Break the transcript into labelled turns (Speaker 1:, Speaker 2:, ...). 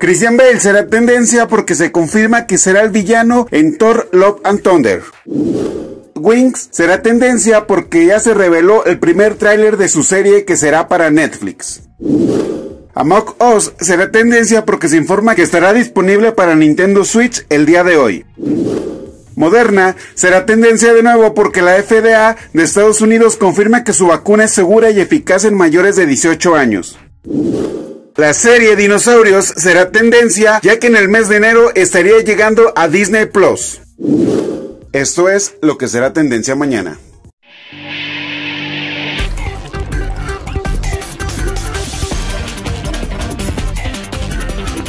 Speaker 1: Christian Bale será tendencia porque se confirma que será el villano en Thor Love and Thunder. Wings será tendencia porque ya se reveló el primer tráiler de su serie que será para Netflix. Amok Us será tendencia porque se informa que estará disponible para Nintendo Switch el día de hoy. Moderna será tendencia de nuevo porque la FDA de Estados Unidos confirma que su vacuna es segura y eficaz en mayores de 18 años. La serie Dinosaurios será tendencia ya que en el mes de enero estaría llegando a Disney Plus. Esto es lo que será tendencia mañana.